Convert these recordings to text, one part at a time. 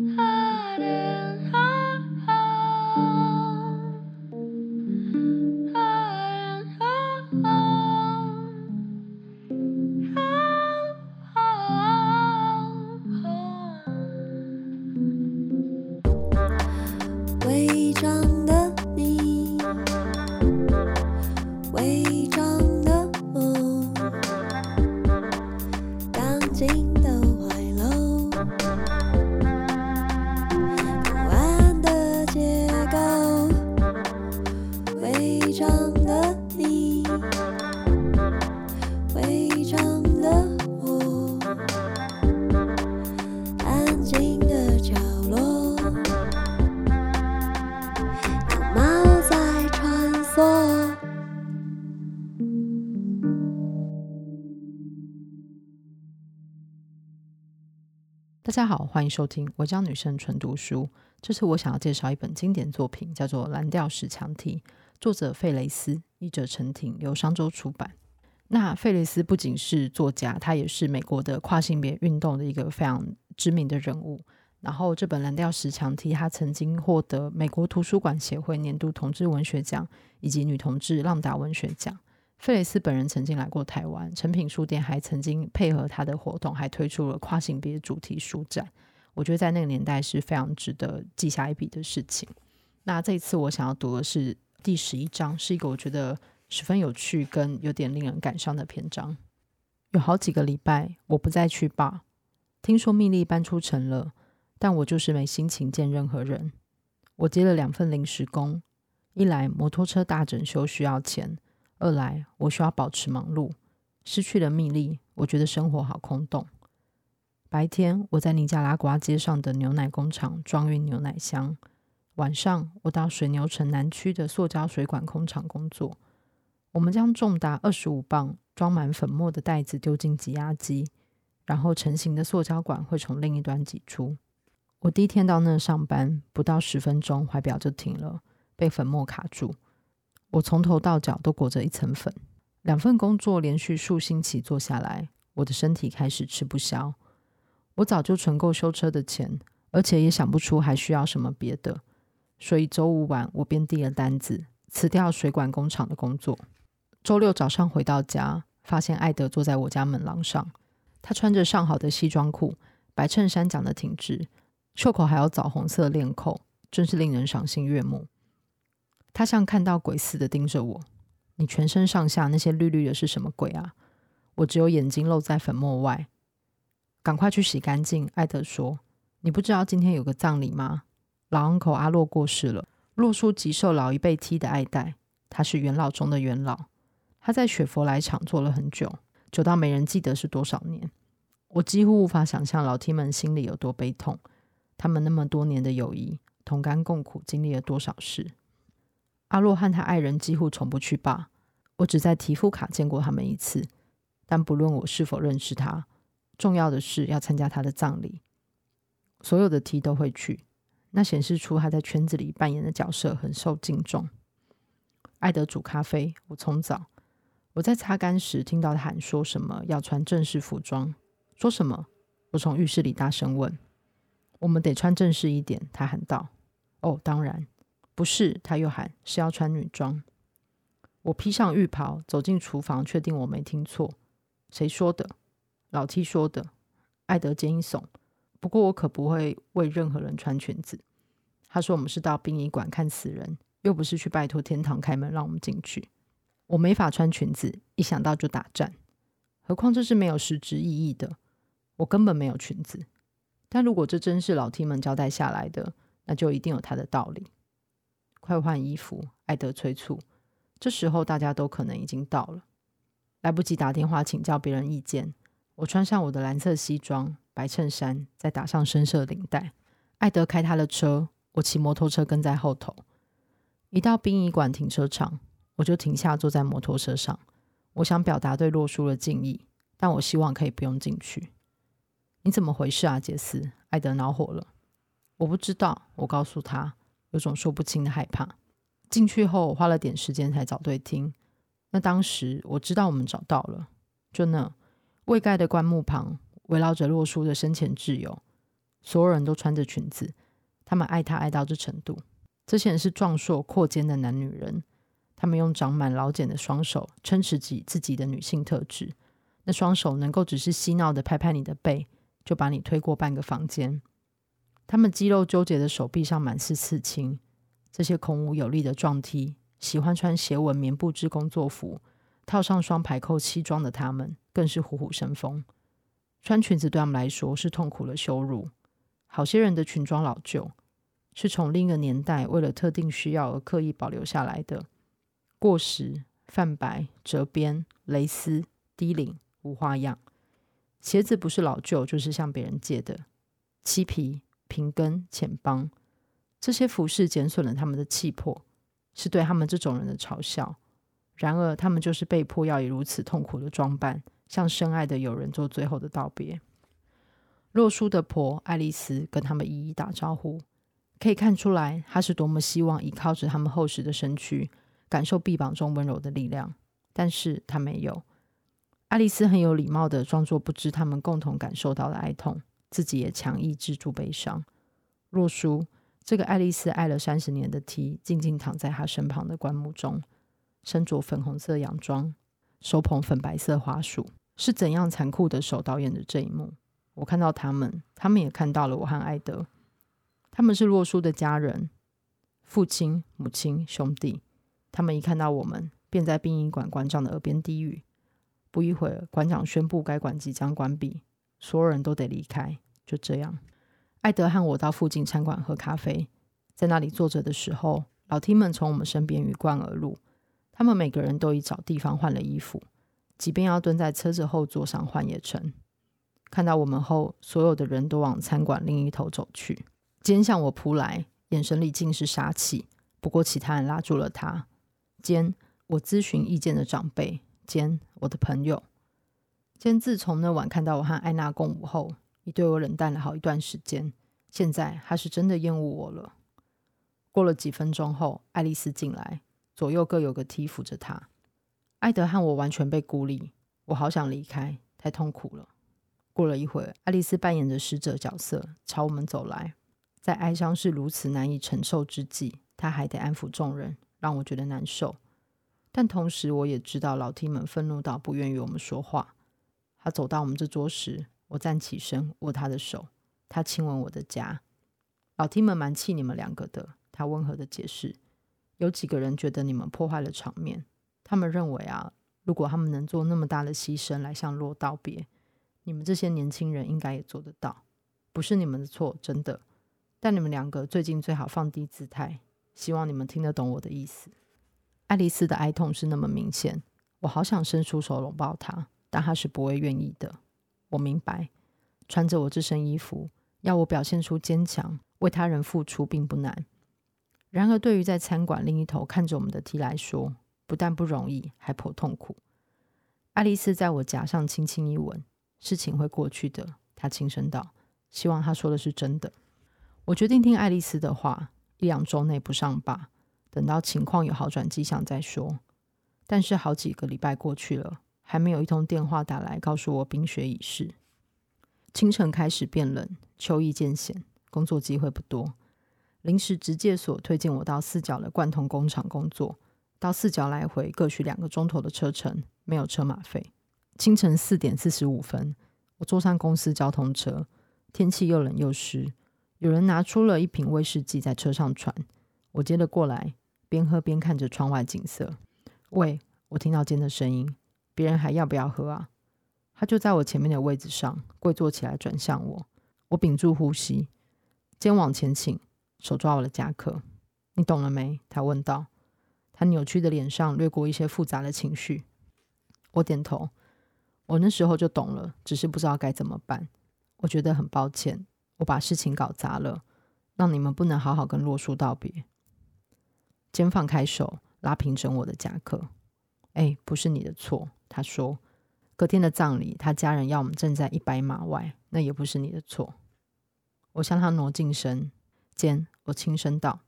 Ah. 大家好，欢迎收听《我教女生纯读书》。这次我想要介绍一本经典作品，叫做《蓝调石墙题》，作者费雷斯，译者陈婷，由商周出版。那费雷斯不仅是作家，他也是美国的跨性别运动的一个非常知名的人物。然后这本《蓝调石墙题》，他曾经获得美国图书馆协会年度同志文学奖以及女同志浪达文学奖。费雷斯本人曾经来过台湾，诚品书店还曾经配合他的活动，还推出了跨性别主题书展。我觉得在那个年代是非常值得记下一笔的事情。那这一次我想要读的是第十一章，是一个我觉得十分有趣跟有点令人感伤的篇章。有好几个礼拜我不再去吧，听说蜜莉搬出城了，但我就是没心情见任何人。我接了两份临时工，一来摩托车大整修需要钱。二来，我需要保持忙碌。失去了秘密，我觉得生活好空洞。白天，我在尼加拉瓜街上的牛奶工厂装运牛奶箱；晚上，我到水牛城南区的塑胶水管工厂工作。我们将重达二十五磅、装满粉末的袋子丢进挤压机，然后成型的塑胶管会从另一端挤出。我第一天到那上班，不到十分钟，怀表就停了，被粉末卡住。我从头到脚都裹着一层粉，两份工作连续数星期做下来，我的身体开始吃不消。我早就存够修车的钱，而且也想不出还需要什么别的，所以周五晚我便递了单子，辞掉水管工厂的工作。周六早上回到家，发现艾德坐在我家门廊上，他穿着上好的西装裤，白衬衫讲得挺直，袖口还有枣红色链扣，真是令人赏心悦目。他像看到鬼似的盯着我，你全身上下那些绿绿的是什么鬼啊？我只有眼睛露在粉末外，赶快去洗干净。艾德说：“你不知道今天有个葬礼吗？老 uncle 阿洛过世了。洛叔极受老一辈 T 的爱戴，他是元老中的元老。他在雪佛莱厂做了很久，久到没人记得是多少年。我几乎无法想象老 T 们心里有多悲痛。他们那么多年的友谊，同甘共苦，经历了多少事。”阿洛和他爱人几乎从不去吧。我只在提夫卡见过他们一次，但不论我是否认识他，重要的是要参加他的葬礼。所有的 T 都会去，那显示出他在圈子里扮演的角色很受敬重。艾德煮咖啡，我冲澡。我在擦干时听到他喊说什么要穿正式服装，说什么？我从浴室里大声问：“我们得穿正式一点。”他喊道：“哦，当然。”不是，他又喊是要穿女装。我披上浴袍走进厨房，确定我没听错。谁说的？老 T 说的。艾德肩一耸。不过我可不会为任何人穿裙子。他说我们是到殡仪馆看死人，又不是去拜托天堂开门让我们进去。我没法穿裙子，一想到就打颤。何况这是没有实质意义的。我根本没有裙子。但如果这真是老 T 们交代下来的，那就一定有他的道理。快换衣服，艾德催促。这时候大家都可能已经到了，来不及打电话请教别人意见。我穿上我的蓝色西装、白衬衫，再打上深色领带。艾德开他的车，我骑摩托车跟在后头。一到殡仪馆停车场，我就停下坐在摩托车上。我想表达对洛叔的敬意，但我希望可以不用进去。你怎么回事啊，杰斯？艾德恼火了。我不知道，我告诉他。有种说不清的害怕。进去后，我花了点时间才找对厅。那当时我知道我们找到了，就那未盖的棺木旁，围绕着洛书的生前挚友。所有人都穿着裙子，他们爱她爱到这程度。这些人是壮硕阔肩的男女人，他们用长满老茧的双手撑持起自己的女性特质。那双手能够只是嬉闹的拍拍你的背，就把你推过半个房间。他们肌肉纠结的手臂上满是刺青。这些孔武有力的壮 T，喜欢穿斜纹棉布织工作服，套上双排扣西装的他们，更是虎虎生风。穿裙子对他们来说是痛苦的羞辱。好些人的裙装老旧。是从另一个年代为了特定需要而刻意保留下来的，过时、泛白、折边、蕾丝、低领、无花样。鞋子不是老旧，就是向别人借的，漆皮、平跟、浅帮。这些服饰减损了他们的气魄，是对他们这种人的嘲笑。然而，他们就是被迫要以如此痛苦的装扮，向深爱的友人做最后的道别。洛书的婆爱丽丝跟他们一一打招呼。可以看出来，她是多么希望依靠着他们厚实的身躯，感受臂膀中温柔的力量。但是她没有。爱丽丝很有礼貌地装作不知他们共同感受到的哀痛，自己也强抑制住悲伤。洛书，这个爱丽丝爱了三十年的 T，静静躺在他身旁的棺木中，身着粉红色洋装，手捧粉白色花束，是怎样残酷的手导演的这一幕？我看到他们，他们也看到了我和艾德。他们是洛书的家人，父亲、母亲、兄弟。他们一看到我们，便在殡仪馆馆长的耳边低语。不一会儿，馆长宣布该馆即将关闭，所有人都得离开。就这样，艾德和我到附近餐馆喝咖啡。在那里坐着的时候，老 T 们从我们身边鱼贯而入。他们每个人都已找地方换了衣服，即便要蹲在车子后座上换也成。看到我们后，所有的人都往餐馆另一头走去。肩向我扑来，眼神里尽是杀气。不过其他人拉住了他。肩，我咨询意见的长辈。肩，我的朋友。肩自从那晚看到我和艾娜共舞后，已对我冷淡了好一段时间。现在他是真的厌恶我了。过了几分钟后，爱丽丝进来，左右各有个梯扶着她。艾德和我完全被孤立，我好想离开，太痛苦了。过了一会儿，爱丽丝扮演着使者角色，朝我们走来。在哀伤是如此难以承受之际，他还得安抚众人，让我觉得难受。但同时，我也知道老梯们愤怒到不愿与我们说话。他走到我们这桌时，我站起身握他的手，他亲吻我的颊。老 T 们蛮气你们两个的，他温和的解释。有几个人觉得你们破坏了场面，他们认为啊，如果他们能做那么大的牺牲来向洛道别，你们这些年轻人应该也做得到。不是你们的错，真的。但你们两个最近最好放低姿态，希望你们听得懂我的意思。爱丽丝的哀痛是那么明显，我好想伸出手拥抱她，但他是不会愿意的。我明白，穿着我这身衣服，要我表现出坚强，为他人付出并不难。然而，对于在餐馆另一头看着我们的 T 来说，不但不容易，还颇痛苦。爱丽丝在我颊上轻轻一吻，事情会过去的，她轻声道，希望她说的是真的。我决定听爱丽丝的话，一两周内不上吧，等到情况有好转迹象再说。但是好几个礼拜过去了，还没有一通电话打来告诉我冰雪已逝。清晨开始变冷，秋意渐显，工作机会不多。临时职介所推荐我到四角的罐头工厂工作，到四角来回各需两个钟头的车程，没有车马费。清晨四点四十五分，我坐上公司交通车，天气又冷又湿。有人拿出了一瓶威士忌在车上传，我接了过来，边喝边看着窗外景色。喂，我听到肩的声音，别人还要不要喝啊？他就在我前面的位置上，跪坐起来转向我。我屏住呼吸，肩往前倾，手抓我的夹克。你懂了没？他问道。他扭曲的脸上掠过一些复杂的情绪。我点头。我那时候就懂了，只是不知道该怎么办。我觉得很抱歉。我把事情搞砸了，让你们不能好好跟洛叔道别。肩放开手，拉平整我的夹克。哎，不是你的错，他说。隔天的葬礼，他家人要我们站在一百码外，那也不是你的错。我向他挪近身，间，我轻声道：“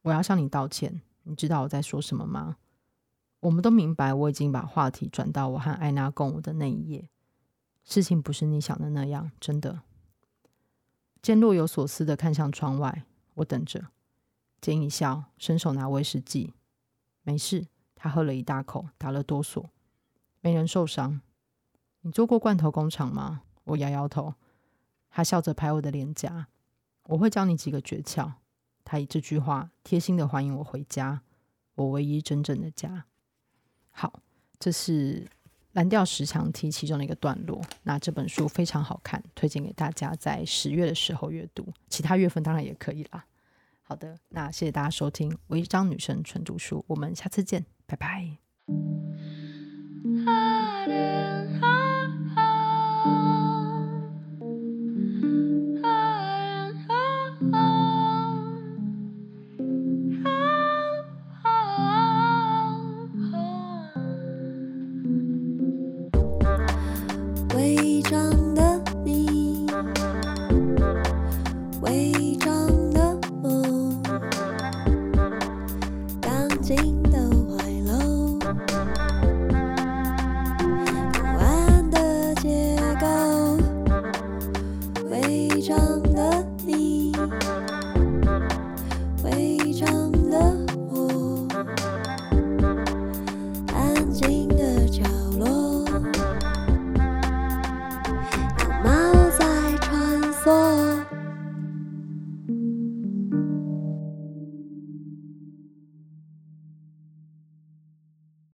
我要向你道歉。你知道我在说什么吗？”我们都明白，我已经把话题转到我和艾娜共舞的那一夜。事情不是你想的那样，真的。坚若有所思的看向窗外，我等着。坚一笑，伸手拿威士忌。没事，他喝了一大口，打了哆嗦，没人受伤。你做过罐头工厂吗？我摇摇头。他笑着拍我的脸颊。我会教你几个诀窍。他以这句话贴心的欢迎我回家，我唯一真正的家。好，这是蓝调十强题其中的一个段落。那这本书非常好看，推荐给大家在十月的时候阅读，其他月份当然也可以啦。好的，那谢谢大家收听《违章女生纯读书》，我们下次见，拜拜。